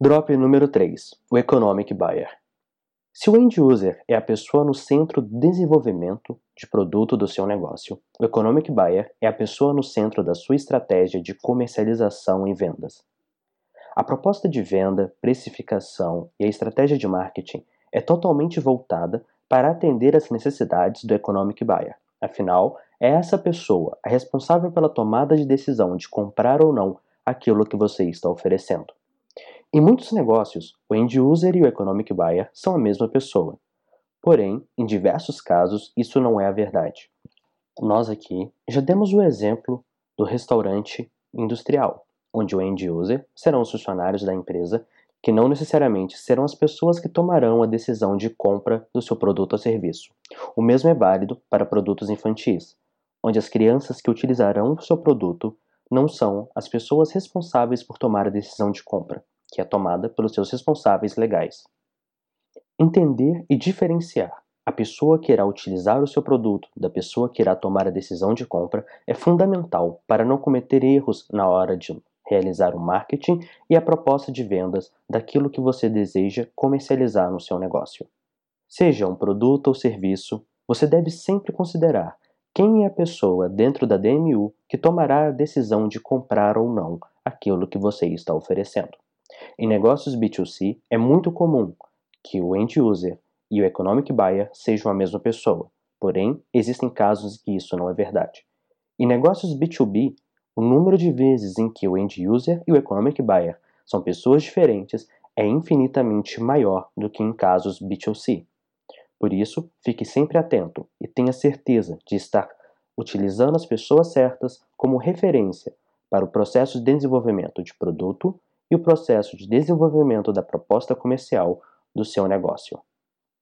Drop número 3: o Economic Buyer. Se o end user é a pessoa no centro do desenvolvimento de produto do seu negócio, o Economic Buyer é a pessoa no centro da sua estratégia de comercialização e vendas. A proposta de venda, precificação e a estratégia de marketing é totalmente voltada para atender às necessidades do Economic Buyer. Afinal, é essa pessoa a responsável pela tomada de decisão de comprar ou não aquilo que você está oferecendo. Em muitos negócios, o end user e o economic buyer são a mesma pessoa. Porém, em diversos casos, isso não é a verdade. Nós aqui já demos o exemplo do restaurante industrial, onde o end user serão os funcionários da empresa que não necessariamente serão as pessoas que tomarão a decisão de compra do seu produto ou serviço. O mesmo é válido para produtos infantis, onde as crianças que utilizarão o seu produto não são as pessoas responsáveis por tomar a decisão de compra que é tomada pelos seus responsáveis legais. Entender e diferenciar a pessoa que irá utilizar o seu produto da pessoa que irá tomar a decisão de compra é fundamental para não cometer erros na hora de realizar o marketing e a proposta de vendas daquilo que você deseja comercializar no seu negócio. Seja um produto ou serviço, você deve sempre considerar quem é a pessoa dentro da DMU que tomará a decisão de comprar ou não aquilo que você está oferecendo. Em negócios B2C, é muito comum que o end user e o economic buyer sejam a mesma pessoa, porém, existem casos em que isso não é verdade. Em negócios B2B, o número de vezes em que o end user e o economic buyer são pessoas diferentes é infinitamente maior do que em casos B2C. Por isso, fique sempre atento e tenha certeza de estar utilizando as pessoas certas como referência para o processo de desenvolvimento de produto e o processo de desenvolvimento da proposta comercial do seu negócio.